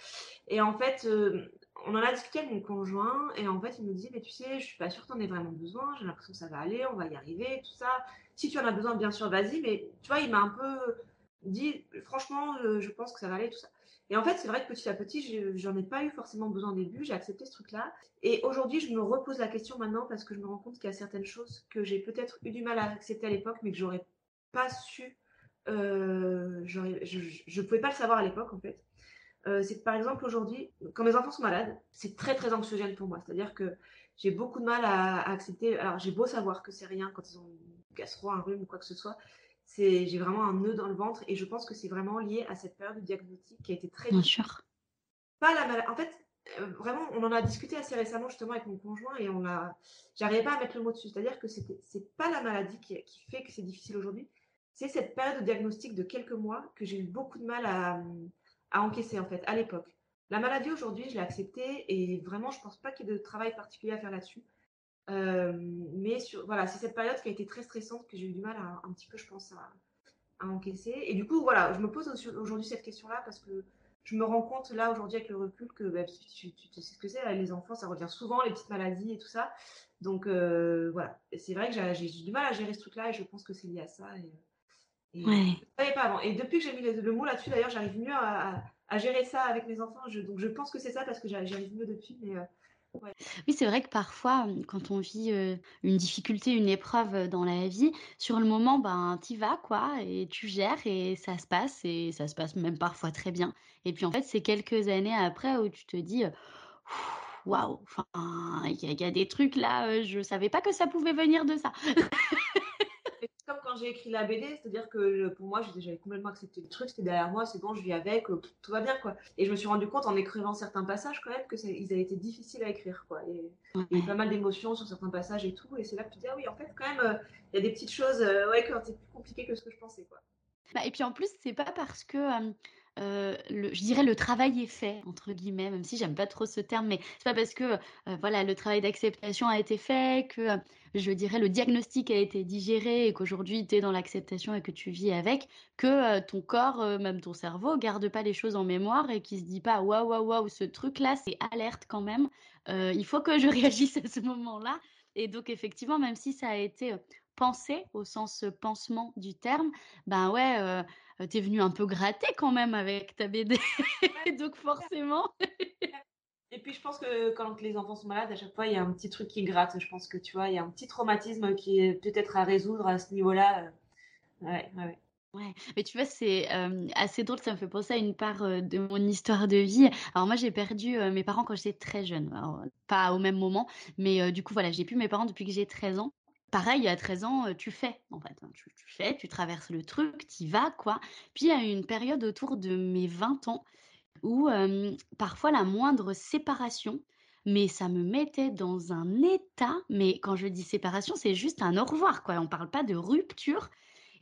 Et en fait, euh, on en a discuté avec mon conjoint, et en fait, il me dit, mais tu sais, je suis pas sûre que en aies vraiment besoin, j'ai l'impression que ça va aller, on va y arriver, tout ça. Si tu en as besoin, bien sûr, vas-y, mais tu vois, il m'a un peu dit, franchement, euh, je pense que ça va aller, tout ça. Et en fait, c'est vrai que petit à petit, j'en ai pas eu forcément besoin au début, j'ai accepté ce truc-là. Et aujourd'hui, je me repose la question maintenant parce que je me rends compte qu'il y a certaines choses que j'ai peut-être eu du mal à accepter à l'époque, mais que j'aurais pas su. Euh, je ne pouvais pas le savoir à l'époque, en fait. Euh, c'est que par exemple, aujourd'hui, quand mes enfants sont malades, c'est très très anxiogène pour moi. C'est-à-dire que j'ai beaucoup de mal à, à accepter. Alors, j'ai beau savoir que c'est rien quand ils ont une gastro, un rhume ou quoi que ce soit j'ai vraiment un nœud dans le ventre et je pense que c'est vraiment lié à cette période de diagnostic qui a été très Bien sûr. Pas la maladie. En fait, euh, vraiment, on en a discuté assez récemment justement avec mon conjoint et on a, j'arrivais pas à mettre le mot dessus. C'est-à-dire que c'était, c'est pas la maladie qui, qui fait que c'est difficile aujourd'hui. C'est cette période de diagnostic de quelques mois que j'ai eu beaucoup de mal à, à encaisser en fait à l'époque. La maladie aujourd'hui, je l'ai acceptée et vraiment, je pense pas qu'il y ait de travail particulier à faire là-dessus. Euh, mais sur, voilà, c'est cette période qui a été très stressante que j'ai eu du mal à, un petit peu, je pense, à encaisser. Et du coup, voilà, je me pose aujourd'hui cette question-là parce que je me rends compte là aujourd'hui avec le recul que bah, tu, sais ce que c'est, les enfants, ça revient souvent, les petites maladies et tout ça. Donc euh, voilà, c'est vrai que j'ai du mal à gérer ce truc-là et je pense que c'est lié à ça. Et, et pas avant. Et depuis que j'ai mis le, mot là-dessus, d'ailleurs, j'arrive mieux à, gérer ça avec mes enfants. donc je pense que c'est ça parce que j'arrive mieux depuis. Mais euh, oui, c'est vrai que parfois, quand on vit une difficulté, une épreuve dans la vie, sur le moment, ben, y vas, quoi, et tu gères, et ça se passe, et ça se passe même parfois très bien. Et puis, en fait, c'est quelques années après où tu te dis, waouh, enfin, il y, a des trucs là, je savais pas que ça pouvait venir de ça. quand j'ai écrit la BD, c'est-à-dire que pour moi, j'avais complètement accepté le truc, c'était derrière moi, c'est bon, je vis avec, euh, tout va bien, quoi. Et je me suis rendu compte en écrivant certains passages, quand même, que ils avaient été difficiles à écrire, quoi. Et il y a pas mal d'émotions sur certains passages et tout, et c'est là que tu dis, ah oui, en fait, quand même, euh, il y a des petites choses, euh, ouais, c'est plus compliqué que ce que je pensais, quoi. Bah, et puis en plus, c'est pas parce que le, je dirais le travail est fait entre guillemets, même si j'aime pas trop ce terme, mais c'est pas parce que voilà le travail d'acceptation a été fait que je dirais le diagnostic a été digéré et qu'aujourd'hui tu es dans l'acceptation et que tu vis avec, que ton corps, même ton cerveau, garde pas les choses en mémoire et qui se dit pas waouh waouh waouh ce truc là c'est alerte quand même, il faut que je réagisse à ce moment-là. Et donc effectivement, même si ça a été pensé au sens pansement du terme, ben ouais tu es venu un peu gratter quand même avec ta BD. Donc forcément. Et puis je pense que quand les enfants sont malades, à chaque fois, il y a un petit truc qui gratte. Je pense que tu vois, il y a un petit traumatisme qui est peut-être à résoudre à ce niveau-là. Ouais, ouais. Ouais, mais tu vois, c'est assez drôle, ça me fait penser à une part de mon histoire de vie. Alors moi, j'ai perdu mes parents quand j'étais très jeune, pas au même moment, mais du coup, voilà, j'ai plus mes parents depuis que j'ai 13 ans pareil, à 13 ans, tu fais, en fait. Hein, tu, fais, tu traverses le truc, tu vas, quoi. Puis il y a une période autour de mes 20 ans où parfois la moindre séparation, mais ça me mettait dans un état, mais quand je dis séparation, c'est juste un au revoir, quoi. On parle pas de rupture,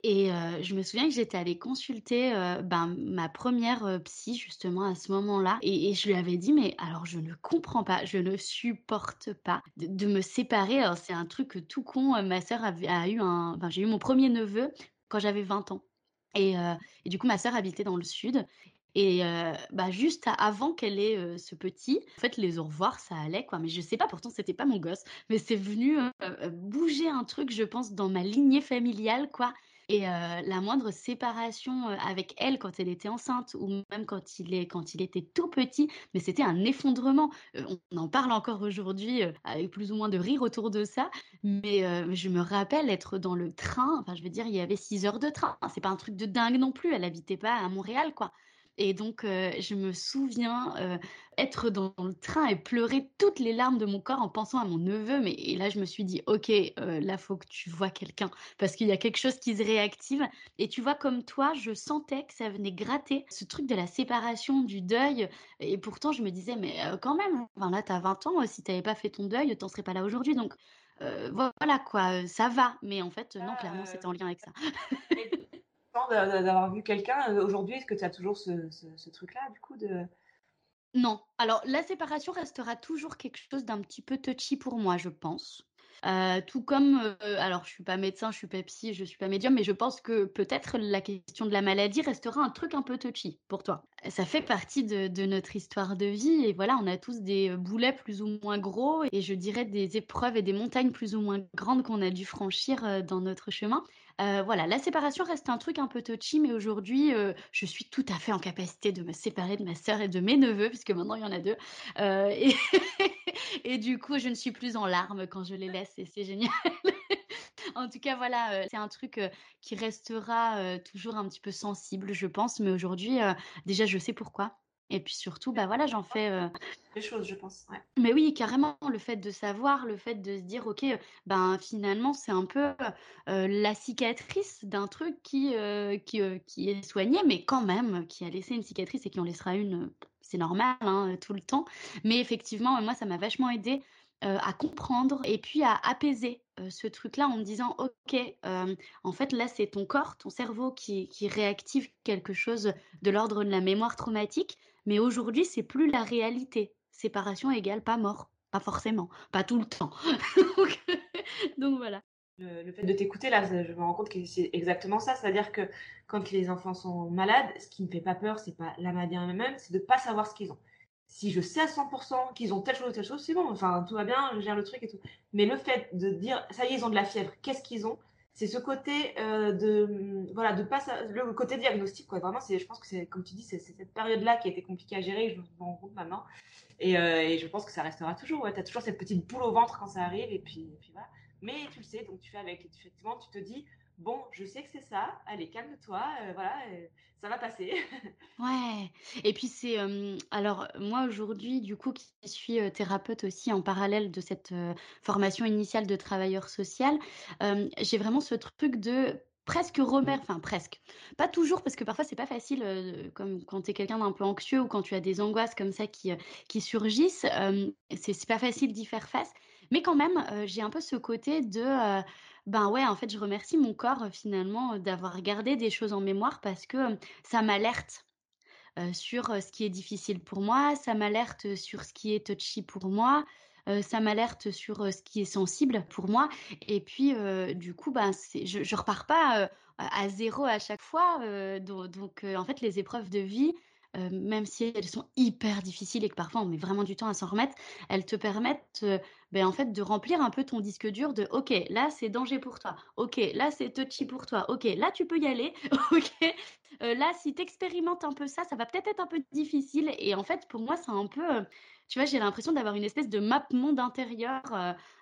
et je me souviens que j'étais allée consulter ben, ma première psy justement à ce moment-là. Et, je lui avais dit, mais alors je ne comprends pas, je ne supporte pas de, me séparer. Alors c'est un truc tout con. Ma sœur a eu un... Enfin, j'ai eu mon premier neveu quand j'avais 20 ans. Et, du coup, ma sœur habitait dans le sud. Et bah juste avant qu'elle ait ce petit, en fait, les au revoir, ça allait, quoi. Mais je sais pas, pourtant, c'était pas mon gosse. Mais c'est venu bouger un truc, je pense, dans ma lignée familiale, quoi. Et la moindre séparation avec elle quand elle était enceinte ou même quand il, est, quand il était tout petit, mais c'était un effondrement. on en parle encore aujourd'hui avec plus ou moins de rire autour de ça, mais je me rappelle être dans le train, enfin je veux dire, il y avait six heures de train. C'est pas un truc de dingue non plus, elle habitait pas à Montréal, quoi. Et donc, je me souviens être dans le train et pleurer toutes les larmes de mon corps en pensant à mon neveu. Mais et là, je me suis dit, ok, là, faut que tu vois quelqu'un parce qu'il y a quelque chose qui se réactive. Et tu vois, comme toi, je sentais que ça venait gratter ce truc de la séparation, du deuil. Et pourtant, je me disais, mais quand même, enfin, là, tu as 20 ans, si tu n'avais pas fait ton deuil, tu n'en serais pas là aujourd'hui. Donc, voilà quoi, ça va. Mais en fait, non, clairement, c'est en lien avec ça. D'avoir vu quelqu'un. Euh, aujourd'hui, est-ce que tu as toujours ce, truc-là, du coup de... Non. Alors, la séparation restera toujours quelque chose d'un petit peu touchy pour moi, je pense. Euh, tout comme, euh, alors je suis pas médecin, je suis pas psy, je suis pas médium, mais je pense que peut-être la question de la maladie restera un truc un peu touchy pour toi. Ça fait partie de, notre histoire de vie et voilà, on a tous des boulets plus ou moins gros et je dirais des épreuves et des montagnes plus ou moins grandes qu'on a dû franchir dans notre chemin. Euh, voilà, la séparation reste un truc un peu touchy, mais aujourd'hui, euh, je suis tout à fait en capacité de me séparer de ma sœur et de mes neveux, puisque maintenant il y en a deux. Euh, et, du coup, je ne suis plus en larmes quand je les laisse, et c'est génial. en tout cas, voilà, c'est un truc qui restera toujours un petit peu sensible, je pense, mais aujourd'hui, déjà, je sais pourquoi. Et puis surtout, bah voilà, j'en fais. Des choses, je pense. Mais oui, carrément, le fait de savoir, le fait de se dire, ok, ben finalement, c'est un peu la cicatrice d'un truc qui, qui, qui, est soigné, mais quand même, qui a laissé une cicatrice et qui en laissera une, c'est normal, hein, tout le temps. Mais effectivement, moi, ça m'a vachement aidé à comprendre et puis à apaiser ce truc-là en me disant, ok, en fait, là, c'est ton corps, ton cerveau qui, qui réactive quelque chose de l'ordre de la mémoire traumatique mais aujourd'hui, c'est plus la réalité. Séparation égale pas mort. Pas forcément. Pas tout le temps. donc, voilà. Le, fait de t'écouter, là, je me rends compte que c'est exactement ça. C'est-à-dire que quand les enfants sont malades, ce qui ne me fait pas peur, c'est pas la maladie en elle-même, c'est de ne pas savoir ce qu'ils ont. Si je sais à 100% qu'ils ont telle chose ou telle chose, c'est bon, enfin, tout va bien, je gère le truc et tout. Mais le fait de dire, ça y est, ils ont de la fièvre, qu'est-ce qu'ils ont? C'est ce côté euh, de voilà de pas le côté diagnostic quoi vraiment c'est je pense que c'est comme tu dis c'est cette période là qui a été compliquée à gérer je me rends compte maintenant et, euh, et je pense que ça restera toujours ouais. tu as toujours cette petite boule au ventre quand ça arrive et puis, puis voilà mais tu le sais, donc tu fais avec. Effectivement, tu te dis, bon, je sais que c'est ça, allez, calme-toi, euh, voilà, euh, ça va passer. ouais, et puis c'est. alors, moi aujourd'hui, du coup, qui suis euh, thérapeute aussi en parallèle de cette formation initiale de travailleur social, j'ai vraiment ce truc de presque remettre, enfin presque, pas toujours parce que parfois c'est pas facile, comme quand tu es quelqu'un d'un peu anxieux ou quand tu as des angoisses comme ça qui, qui surgissent, c'est pas facile d'y faire face. Mais quand même, j'ai un peu ce côté de ben ouais, en fait, je remercie mon corps finalement d'avoir gardé des choses en mémoire parce que ça m'alerte sur ce qui est difficile pour moi, ça m'alerte sur ce qui est touchy pour moi, ça m'alerte sur ce qui est sensible pour moi. Et puis, du coup, ben, je, je repars pas à zéro à chaque fois. donc, en fait, les épreuves de vie, même si elles sont hyper difficiles et que parfois on met vraiment du temps à s'en remettre, elles te permettent ben, en fait de remplir un peu ton disque dur de OK, là c'est danger pour toi. OK, là c'est touchy pour toi. OK, là tu peux y aller. OK. là si tu expérimentes un peu ça, ça va peut-être être un peu difficile et en fait pour moi c'est un peu tu vois, j'ai l'impression d'avoir une espèce de map monde intérieur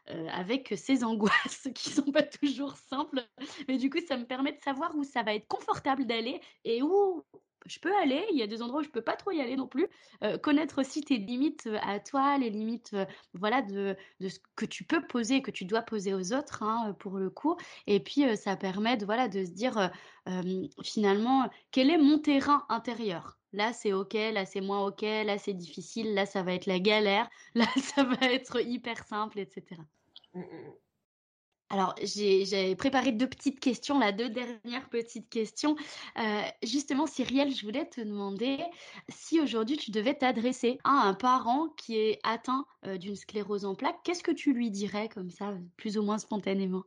avec ces angoisses qui sont pas toujours simples. Mais du coup, ça me permet de savoir où ça va être confortable d'aller et où je peux aller, il y a des endroits où je peux pas trop y aller non plus. Euh, connaître aussi tes limites euh, à toi, les limites euh, voilà de, de, ce que tu peux poser, que tu dois poser aux autres hein, pour le coup. Et puis ça permet de voilà de se dire finalement quel est mon terrain intérieur? Là c'est ok, là c'est moins ok, là c'est difficile, là ça va être la galère, là ça va être hyper simple, etc. Alors, j'ai préparé deux petites questions, là, deux dernières petites questions. Euh, justement, Cyrielle, je voulais te demander si aujourd'hui tu devais t'adresser à un parent qui est atteint euh, d'une sclérose en plaques, qu'est-ce que tu lui dirais comme ça, plus ou moins spontanément?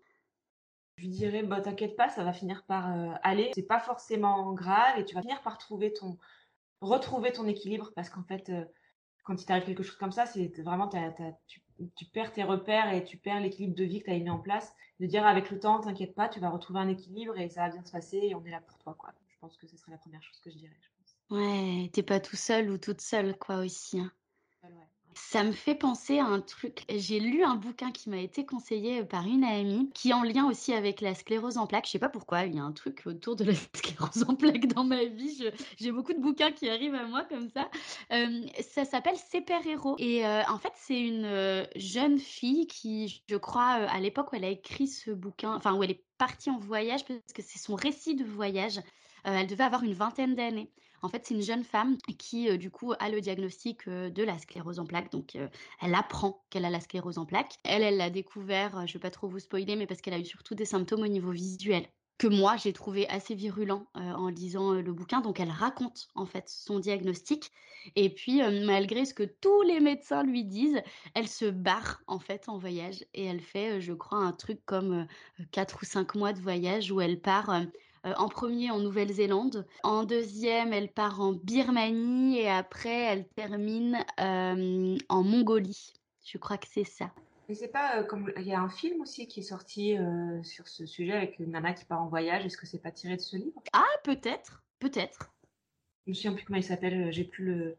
Je lui dirais, bah, t'inquiète pas, ça va finir par euh, aller. C'est pas forcément grave et tu vas finir par trouver ton, retrouver ton équilibre parce qu'en fait, quand il t'arrive quelque chose comme ça, c'est vraiment, tu perds tes repères et tu perds l'équilibre de vie que tu as mis en place. De dire avec le temps, t'inquiète pas, tu vas retrouver un équilibre et ça va bien se passer et on est là pour toi, quoi. Je pense que ce serait la première chose que je dirais. Je pense. Ouais, t'es pas tout seul ou toute seule, quoi, aussi. Hein. Ça me fait penser à un truc. J'ai lu un bouquin qui m'a été conseillé par une amie, qui est en lien aussi avec la sclérose en plaques. Je sais pas pourquoi, il y a un truc autour de la sclérose en plaques dans ma vie. J'ai beaucoup de bouquins qui arrivent à moi comme ça. Euh, ça s'appelle Super Héros. Et euh, en fait, c'est une euh, jeune fille qui, je crois, à l'époque où elle a écrit ce bouquin, enfin où elle est partie en voyage, parce que c'est son récit de voyage. elle devait avoir une vingtaine d'années. En fait, c'est une jeune femme qui, euh, du coup, a le diagnostic euh, de la sclérose en plaques. Donc, euh, elle apprend qu'elle a la sclérose en plaques. Elle, elle l'a découvert, je ne vais pas trop vous spoiler, mais parce qu'elle a eu surtout des symptômes au niveau visuel que moi j'ai trouvé assez virulent en lisant le bouquin. Donc elle raconte en fait son diagnostic et puis malgré ce que tous les médecins lui disent, elle se barre en fait en voyage et elle fait, je crois, un truc comme 4 ou 5 mois de voyage où elle part euh, en premier en Nouvelle-Zélande. En deuxième, elle part en Birmanie et après, elle termine euh, en Mongolie. Je crois que c'est ça. Mais c'est pas euh, comme il y a un film aussi qui est sorti sur ce sujet avec une nana qui part en voyage. Est-ce que c'est pas tiré de ce livre? Ah, peut-être, peut-être. Je me souviens plus comment il s'appelle. J'ai plus le,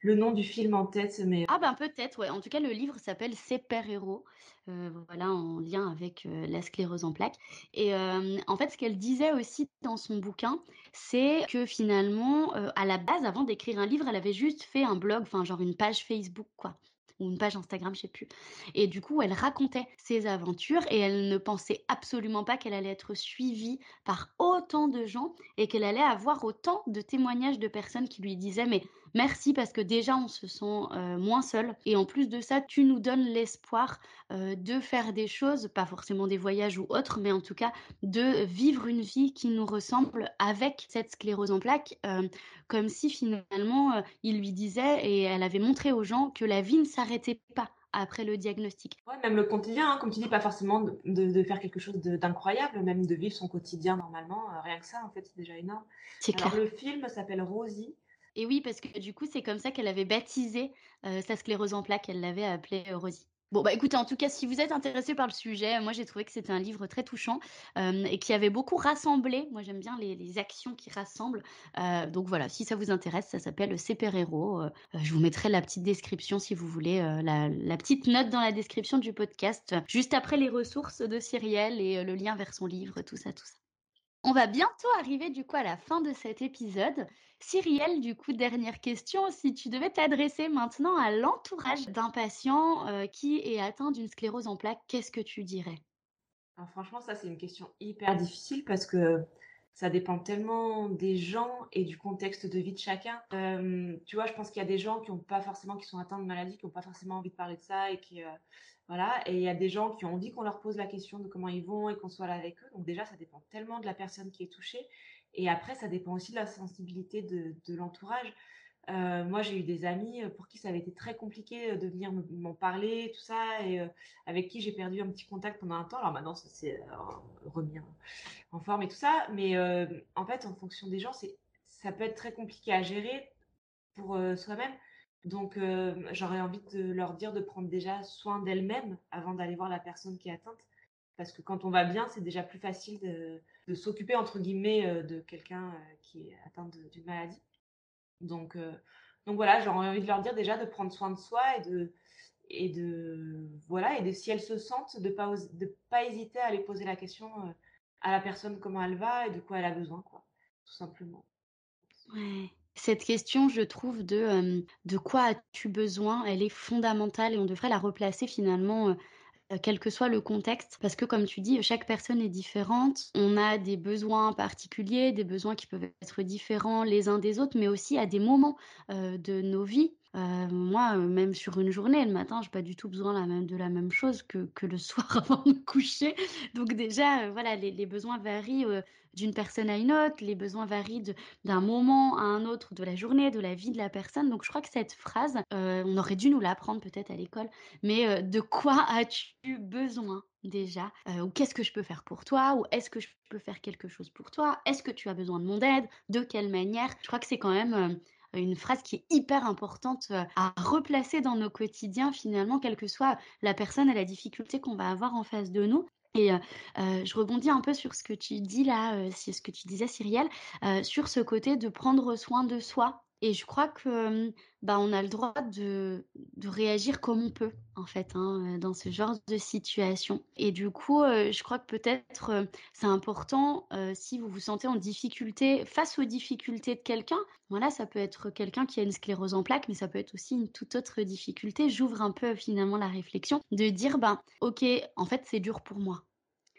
le nom du film en tête, mais... Ah ben peut-être, ouais. En tout cas, le livre s'appelle Super Héros, euh, voilà, en lien avec euh, la sclérose en plaques. Et euh, en fait, ce qu'elle disait aussi dans son bouquin, c'est que finalement, à la base, avant d'écrire un livre, elle avait juste fait un blog, enfin genre une page Facebook, quoi ou une page Instagram, je sais plus. Et du coup, elle racontait ses aventures et elle ne pensait absolument pas qu'elle allait être suivie par autant de gens et qu'elle allait avoir autant de témoignages de personnes qui lui disaient mais merci parce que déjà on se sent euh, moins seul et en plus de ça, tu nous donnes l'espoir euh, de faire des choses, pas forcément des voyages ou autres, mais en tout cas de vivre une vie qui nous ressemble avec cette sclérose en plaques, euh, comme si finalement il lui disait et elle avait montré aux gens que la vie ne s'arrêtait pas après le diagnostic. Ouais, même le quotidien, hein, comme tu dis, pas forcément de, faire quelque chose d'incroyable, même de vivre son quotidien normalement, rien que ça, en fait, c'est déjà énorme. C'est clair. Le film s'appelle Rosie. Et oui, parce que du coup, c'est comme ça qu'elle avait baptisé sa sclérose en plaques, elle l'avait appelée Rosie. Bon, bah écoutez, en tout cas, si vous êtes intéressé par le sujet, moi j'ai trouvé que c'était un livre très touchant et qui avait beaucoup rassemblé. Moi j'aime bien les, actions qui rassemblent. donc voilà, si ça vous intéresse, ça s'appelle Héros. je vous mettrai la petite description si vous voulez, la, la, petite note dans la description du podcast, juste après les ressources de Cyrielle et le lien vers son livre, tout ça, tout ça. On va bientôt arriver du coup à la fin de cet épisode. Cyrielle, du coup, dernière question. Si tu devais t'adresser maintenant à l'entourage d'un patient euh, qui est atteint d'une sclérose en plaques, qu'est-ce que tu dirais? Franchement, ça, c'est une question hyper difficile parce que ça dépend tellement des gens et du contexte de vie de chacun. Euh, tu vois, je pense qu'il y a des gens qui ont pas forcément, qui sont atteints de maladie, qui n'ont pas forcément envie de parler de ça et qui, euh, voilà. Et il y a des gens qui ont envie qu'on leur pose la question de comment ils vont et qu'on soit là avec eux. Donc déjà, ça dépend tellement de la personne qui est touchée. Et après, ça dépend aussi de la sensibilité de, l'entourage. Euh, moi, j'ai eu des amis euh, pour qui ça avait été très compliqué euh, de venir m'en parler, tout ça, et avec qui j'ai perdu un petit contact pendant un temps. Alors maintenant, ça s'est remis en forme et tout ça. Mais en fait, en fonction des gens, ça peut être très compliqué à gérer pour soi-même. Donc, j'aurais envie de leur dire de prendre déjà soin d'elles-mêmes avant d'aller voir la personne qui est atteinte. Parce que quand on va bien, c'est déjà plus facile de, de s'occuper entre guillemets euh, de quelqu'un euh, qui est atteint d'une maladie. Donc, euh, donc voilà, j'ai envie de leur dire déjà de prendre soin de soi et de et de voilà et de si elles se sentent de pas de pas hésiter à aller poser la question à la personne comment elle va et de quoi elle a besoin quoi tout simplement. Ouais. Cette question, je trouve, de, de quoi as-tu besoin, elle est fondamentale et on devrait la replacer finalement euh, quel que soit le contexte, parce que comme tu dis, chaque personne est différente. On a des besoins particuliers, des besoins qui peuvent être différents les uns des autres, mais aussi à des moments euh, de nos vies. Euh, moi, même sur une journée, le matin, j'ai pas du tout besoin de la même chose que, le soir avant de me coucher. Donc déjà, voilà, les, besoins varient d'une personne à une autre, les besoins varient d'un moment à un autre de la journée, de la vie de la personne. Donc je crois que cette phrase, euh, on aurait dû nous l'apprendre peut-être à l'école, mais euh, de quoi as-tu besoin déjà euh, Ou qu'est-ce que je peux faire pour toi Ou est-ce que je peux faire quelque chose pour toi? Est-ce que tu as besoin de mon aide? De quelle manière? Je crois que c'est quand même une phrase qui est hyper importante à replacer dans nos quotidiens finalement, quelle que soit la personne et la difficulté qu'on va avoir en face de nous. Et je rebondis un peu sur ce que tu dis là, ce que tu disais Cyrielle, sur ce côté de prendre soin de soi. Et je crois que bah, on a le droit de, de réagir comme on peut, en fait, hein, dans ce genre de situation. Et du coup, je crois que peut-être c'est important, si vous vous sentez en difficulté, face aux difficultés de quelqu'un, voilà, ça peut être quelqu'un qui a une sclérose en plaques, mais ça peut être aussi une toute autre difficulté. J'ouvre un peu finalement la réflexion de dire, ben, ok, en fait, c'est dur pour moi.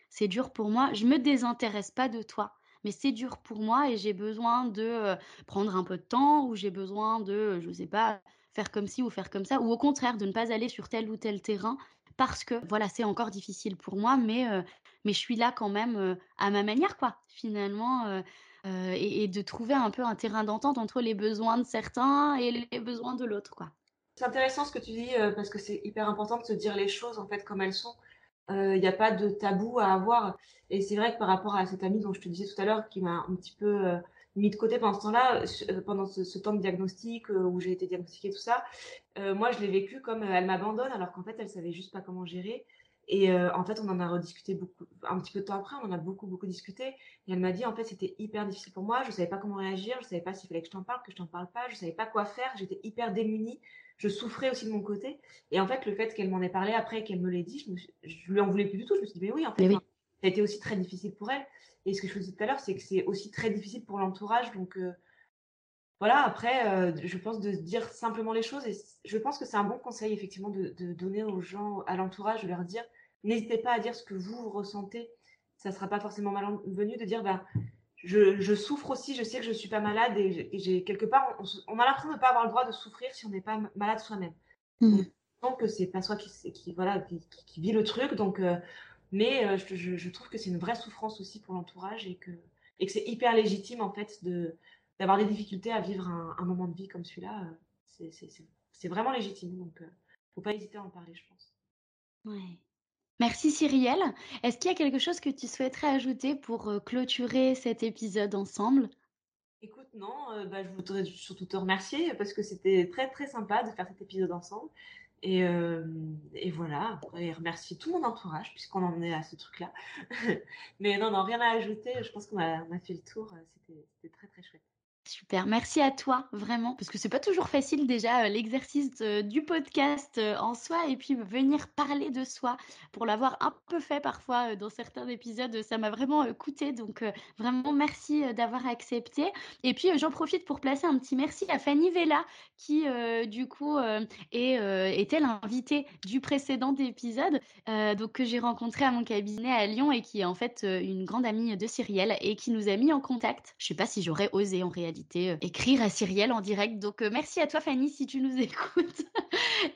C'est dur pour moi. Je me désintéresse pas de toi mais c'est dur pour moi et j'ai besoin de prendre un peu de temps ou j'ai besoin de, je sais pas, faire comme ci ou faire comme ça, ou au contraire de ne pas aller sur tel ou tel terrain parce que voilà, c'est encore difficile pour moi, mais, mais je suis là quand même à ma manière, quoi, finalement. et, de trouver un peu un terrain d'entente entre les besoins de certains et les besoins de l'autre, quoi. C'est intéressant ce que tu dis parce que c'est hyper important de se dire les choses en fait comme elles sont il euh, n'y a pas de tabou à avoir. Et c'est vrai que par rapport à cette amie dont je te disais tout à l'heure, qui m'a un petit peu euh, mis de côté pendant ce temps-là, euh, pendant ce, temps de diagnostic où j'ai été diagnostiquée, tout ça, moi je l'ai vécu comme elle m'abandonne alors qu'en fait elle savait juste pas comment gérer. Et en fait, on en a rediscuté beaucoup, un petit peu de temps après, on en a beaucoup, beaucoup discuté. Et elle m'a dit, en fait, c'était hyper difficile pour moi. Je savais pas comment réagir. Je savais pas s'il fallait que je t'en parle, que je t'en parle pas. Je savais pas quoi faire. J'étais hyper démunie je souffrais aussi de mon côté. Et en fait, le fait qu'elle m'en ait parlé après, qu'elle me l'ait dit, je, me lui en voulais plus du tout. Je me suis dit, mais oui, en fait, ça a été aussi très difficile pour elle. Et ce que je vous disais tout à l'heure, c'est que c'est aussi très difficile pour l'entourage. Donc, euh, voilà, après, euh, je pense de dire simplement les choses. Et je pense que c'est un bon conseil, effectivement, de, donner aux gens, à l'entourage, de leur dire, n'hésitez pas à dire ce que vous, ressentez. Ça ne sera pas forcément malvenu de dire, bah, je, souffre aussi, je sais que je ne suis pas malade et j'ai quelque part, on, a l'impression de ne pas avoir le droit de souffrir si on n'est pas malade soi-même. Mmh. Donc, c'est pas soi qui, qui voilà, qui, vit le truc. Donc, euh, mais euh, je, trouve que c'est une vraie souffrance aussi pour l'entourage et que, et que c'est hyper légitime en fait de d'avoir des difficultés à vivre un, moment de vie comme celui-là. Euh, c'est vraiment légitime. Donc, faut pas hésiter à en parler, je pense. Ouais. Merci Cyrielle. Est-ce qu'il y a quelque chose que tu souhaiterais ajouter pour clôturer cet épisode ensemble? Écoute, non, bah, je voudrais surtout te remercier parce que c'était très très sympa de faire cet épisode ensemble. Et, et voilà, et remercier tout mon entourage puisqu'on en est à ce truc-là. Mais non, non, rien à ajouter. Je pense qu'on a, a fait le tour. C'était très très chouette. Super, merci à toi vraiment parce que c'est pas toujours facile déjà euh, l'exercice du podcast euh, en soi et puis venir parler de soi pour l'avoir un peu fait parfois euh, dans certains épisodes, ça m'a vraiment coûté donc vraiment merci d'avoir accepté et puis j'en profite pour placer un petit merci à Fanny Vella qui du coup est, était l'invitée du précédent épisode donc que j'ai rencontré à mon cabinet à Lyon et qui est en fait une grande amie de Cyrielle et qui nous a mis en contact. Je sais pas si j'aurais osé en réalité euh, écrire à Cyrielle en direct. Donc euh, merci à toi Fanny si tu nous écoutes.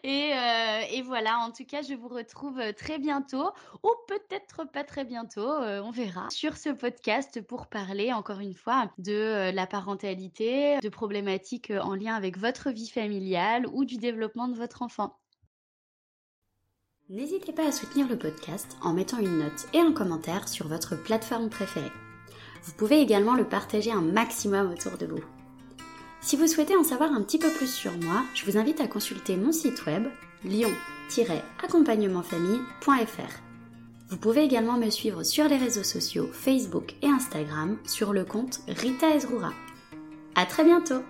et, euh, et, voilà, en tout cas, je vous retrouve très bientôt, ou peut-être pas très bientôt, on verra, sur ce podcast pour parler encore une fois de la parentalité, de problématiques en lien avec votre vie familiale ou du développement de votre enfant. N'hésitez pas à soutenir le podcast en mettant une note et un commentaire sur votre plateforme préférée. Vous pouvez également le partager un maximum autour de vous. Si vous souhaitez en savoir un petit peu plus sur moi, je vous invite à consulter mon site web lion-accompagnementfamille.fr. Vous pouvez également me suivre sur les réseaux sociaux Facebook et Instagram sur le compte Rita Ezroura. À très bientôt